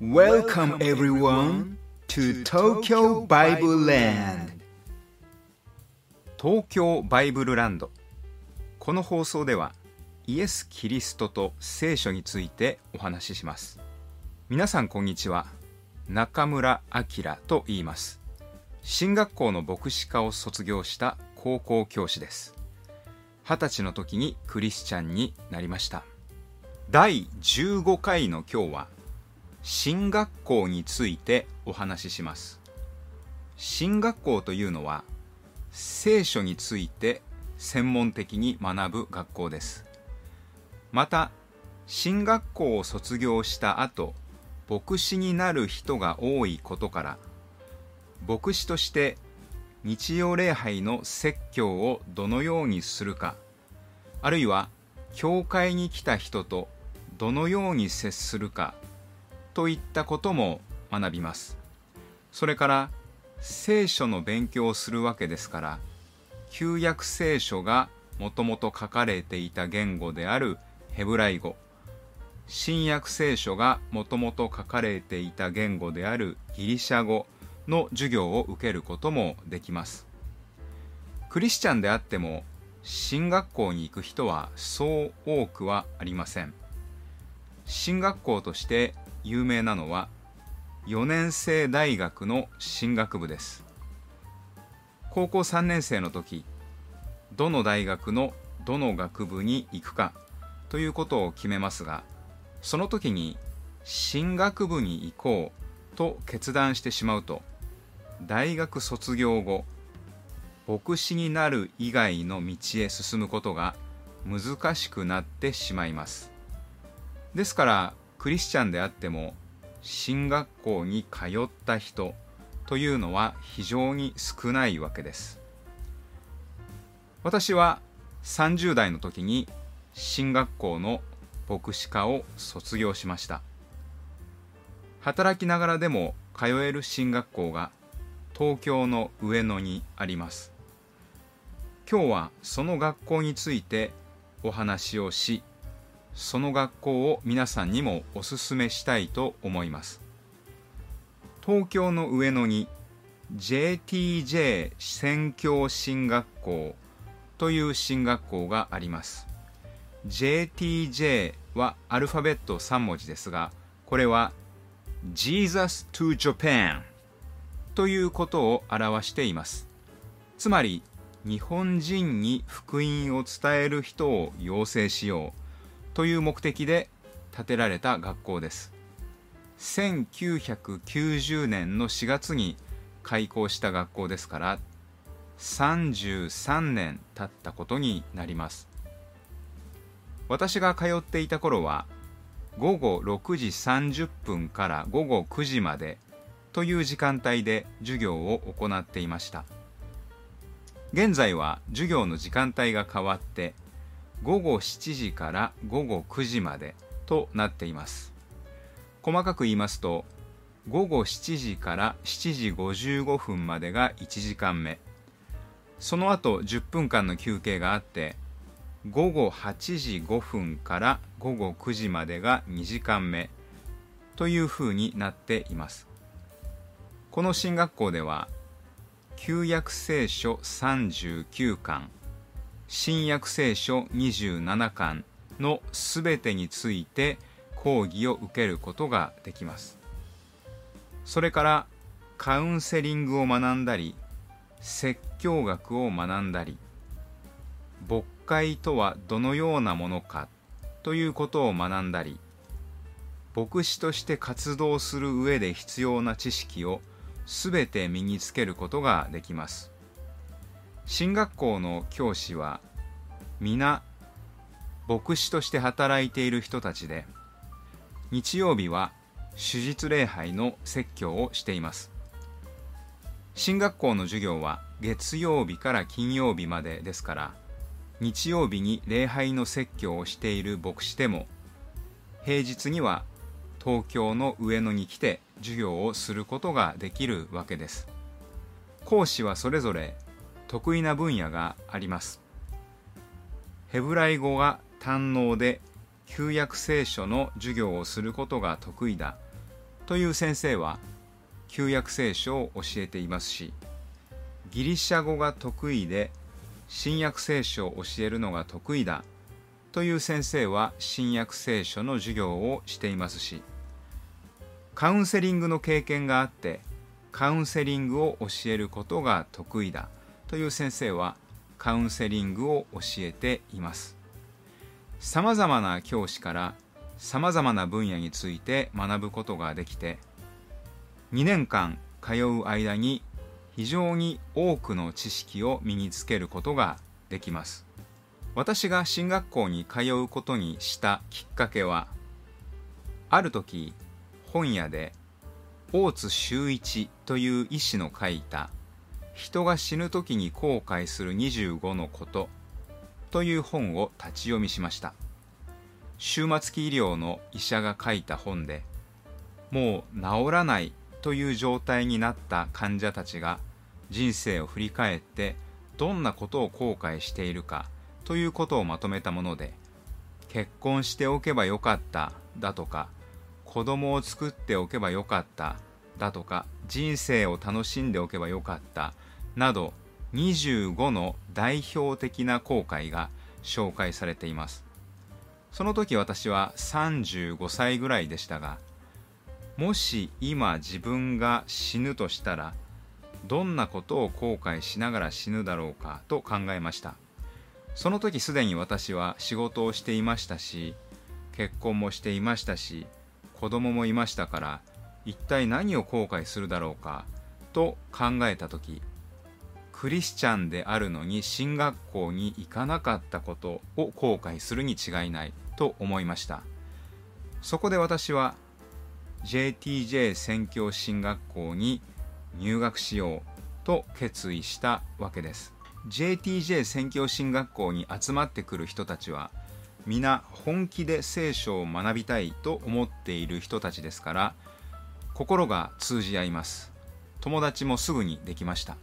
Welcome everyone to Tokyo Bible Land. 東京バイブルランド。この放送ではイエス・キリストと聖書についてお話しします。皆さんこんにちは。中村明と言います。進学校の牧師科を卒業した高校教師です。二十歳の時にクリスチャンになりました。第15回の今日は進学校についてお話しします。進学校というのは聖書について専門的に学ぶ学校です。また進学校を卒業した後牧師になる人が多いことから牧師として日曜礼拝の説教をどのようにするかあるいは教会に来た人とどのように接するかといったことも学びます。それから聖書の勉強をするわけですから旧約聖書がもともと書かれていた言語であるヘブライ語新約聖書がもともと書かれていた言語であるギリシャ語の授業を受けることもできます。クリスチャンであっても進学校に行く人はそう多くはありません。進学校として有名なのは4年生大学の進学部です。高校3年生の時どの大学のどの学部に行くかということを決めますがその時に進学部に行こうと決断してしまうと大学卒業後牧師になる以外の道へ進むことが難しくなってしまいます。ですからクリスチャンであっても進学校に通った人というのは非常に少ないわけです。私は30代の時に進学校の牧師科を卒業しました。働きながらでも通える進学校が東京の上野にあります。今日はその学校についてお話をしその学校を皆さんにもおすすめしたいと思います。東京の上野に JTJ 宣教進学校という進学校があります。JTJ はアルファベット3文字ですがこれは Jesus to Japan ということを表しています。つまり日本人に福音を伝える人を養成しよう。という目的で建てられた学校です。1990年の4月に開校した学校ですから33年経ったことになります。私が通っていた頃は午後6時30分から午後9時までという時間帯で授業を行っていました。現在は授業の時間帯が変わって午後7時から午後9時までとなっています。細かく言いますと午後7時から7時55分までが1時間目。その後10分間の休憩があって午後8時5分から午後9時までが2時間目というふうになっています。この進学校では旧約聖書39巻新約聖書27巻のすべてについて講義を受けることができます。それからカウンセリングを学んだり説教学を学んだり牧会とはどのようなものかということを学んだり牧師として活動する上で必要な知識をすべて身につけることができます。進学校の教師は皆牧師として働いている人たちで日曜日は手術礼拝の説教をしています。進学校の授業は月曜日から金曜日までですから日曜日に礼拝の説教をしている牧師でも平日には東京の上野に来て授業をすることができるわけです。講師はそれぞれ得意な分野があります。ヘブライ語が堪能で旧約聖書の授業をすることが得意だという先生は旧約聖書を教えていますしギリシャ語が得意で新約聖書を教えるのが得意だという先生は新約聖書の授業をしていますしカウンセリングの経験があってカウンセリングを教えることが得意だ。という先生はカウンセリングを教えています。さまざまな教師からさまざまな分野について学ぶことができて2年間通う間に非常に多くの知識を身につけることができます。私が進学校に通うことにしたきっかけはある時本屋で大津修一という医師の書いた「人が死ぬ時に後悔する25のこと」という本を立ち読みしました。終末期医療の医者が書いた本でもう治らないという状態になった患者たちが人生を振り返ってどんなことを後悔しているかということをまとめたもので結婚しておけばよかっただとか子供を作っておけばよかっただとか人生を楽しんでおけばよかったなど25の代表的な後悔が紹介されています。その時私は35歳ぐらいでしたがもし今自分が死ぬとしたらどんなことを後悔しながら死ぬだろうかと考えました。その時すでに私は仕事をしていましたし結婚もしていましたし子供もいましたから一体何を後悔するだろうかと考えた時クリスチャンであるのに進学校に行かなかったことを後悔するに違いないと思いました。そこで私は JTJ 宣教進学校に入学しようと決意したわけです。JTJ 宣教進学校に集まってくる人たちは皆本気で聖書を学びたいと思っている人たちですから心が通じ合います。友達もすぐにできました。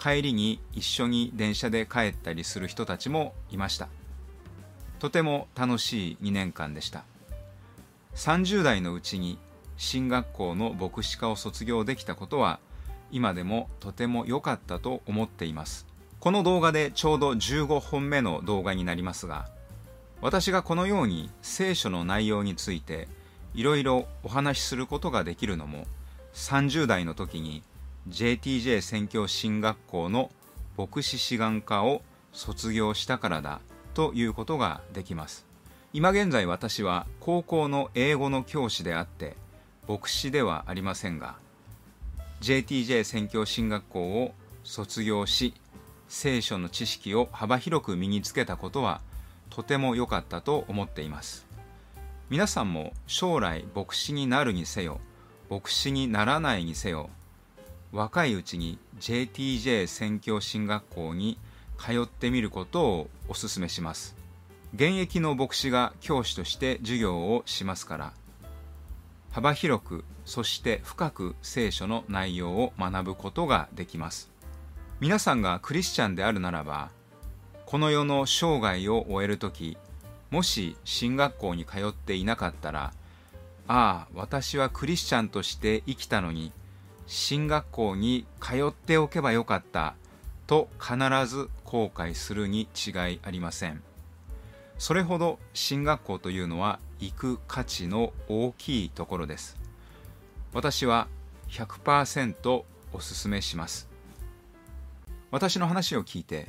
帰りに一緒に電車で帰ったりする人たちもいました。とても楽しい2年間でした。30代のうちに進学校の牧師科を卒業できたことは今でもとても良かったと思っています。この動画でちょうど15本目の動画になりますが私がこのように聖書の内容についていろいろお話しすることができるのも30代の時に JTJ 宣教進学校の牧師志願科を卒業したからだということができます。今現在私は高校の英語の教師であって牧師ではありませんが JTJ 宣教進学校を卒業し聖書の知識を幅広く身につけたことはとても良かったと思っています。皆さんも将来牧師になるにせよ牧師にならないにせよ若いうちに JTJ 宣教進学校に通ってみることをお勧めします。現役の牧師が教師として授業をしますから。幅広くそして深く聖書の内容を学ぶことができます。皆さんがクリスチャンであるならばこの世の生涯を終える時もし進学校に通っていなかったらああ私はクリスチャンとして生きたのに進学校に通っておけばよかったと必ず後悔するに違いありません。それほど進学校というのは行く価値の大きいところです。私は100%お勧めします。私の話を聞いて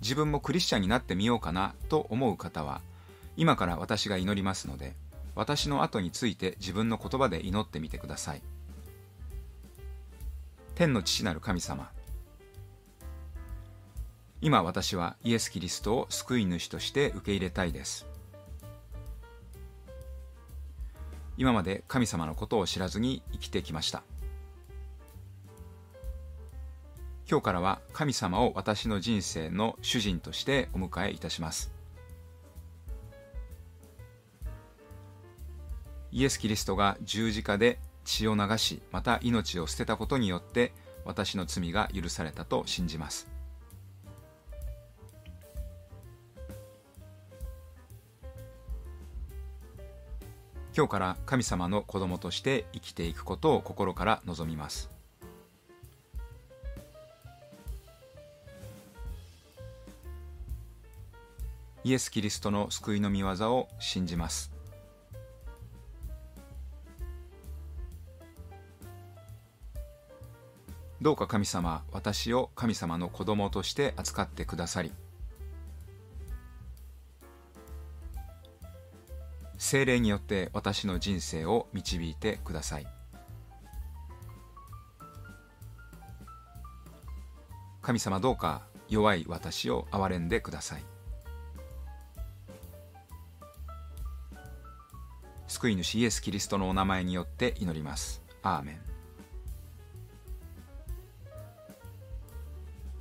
自分もクリスチャンになってみようかなと思う方は今から私が祈りますので私の後について自分の言葉で祈ってみてください。天の父なる神様。今私はイエス・キリストを救い主として受け入れたいです。今まで神様のことを知らずに生きてきました。今日からは神様を私の人生の主人としてお迎えいたします。イエス・キリストが十字架で血を流しまた命を捨てたことによって私の罪が許されたと信じます。今日から神様の子供として生きていくことを心から望みます。イエス・キリストの救いの御業を信じます。どうか神様私を神様の子供として扱ってくださり精霊によって私の人生を導いてください。神様どうか弱い私を憐れんでください。救い主イエス・キリストのお名前によって祈ります。アーメン。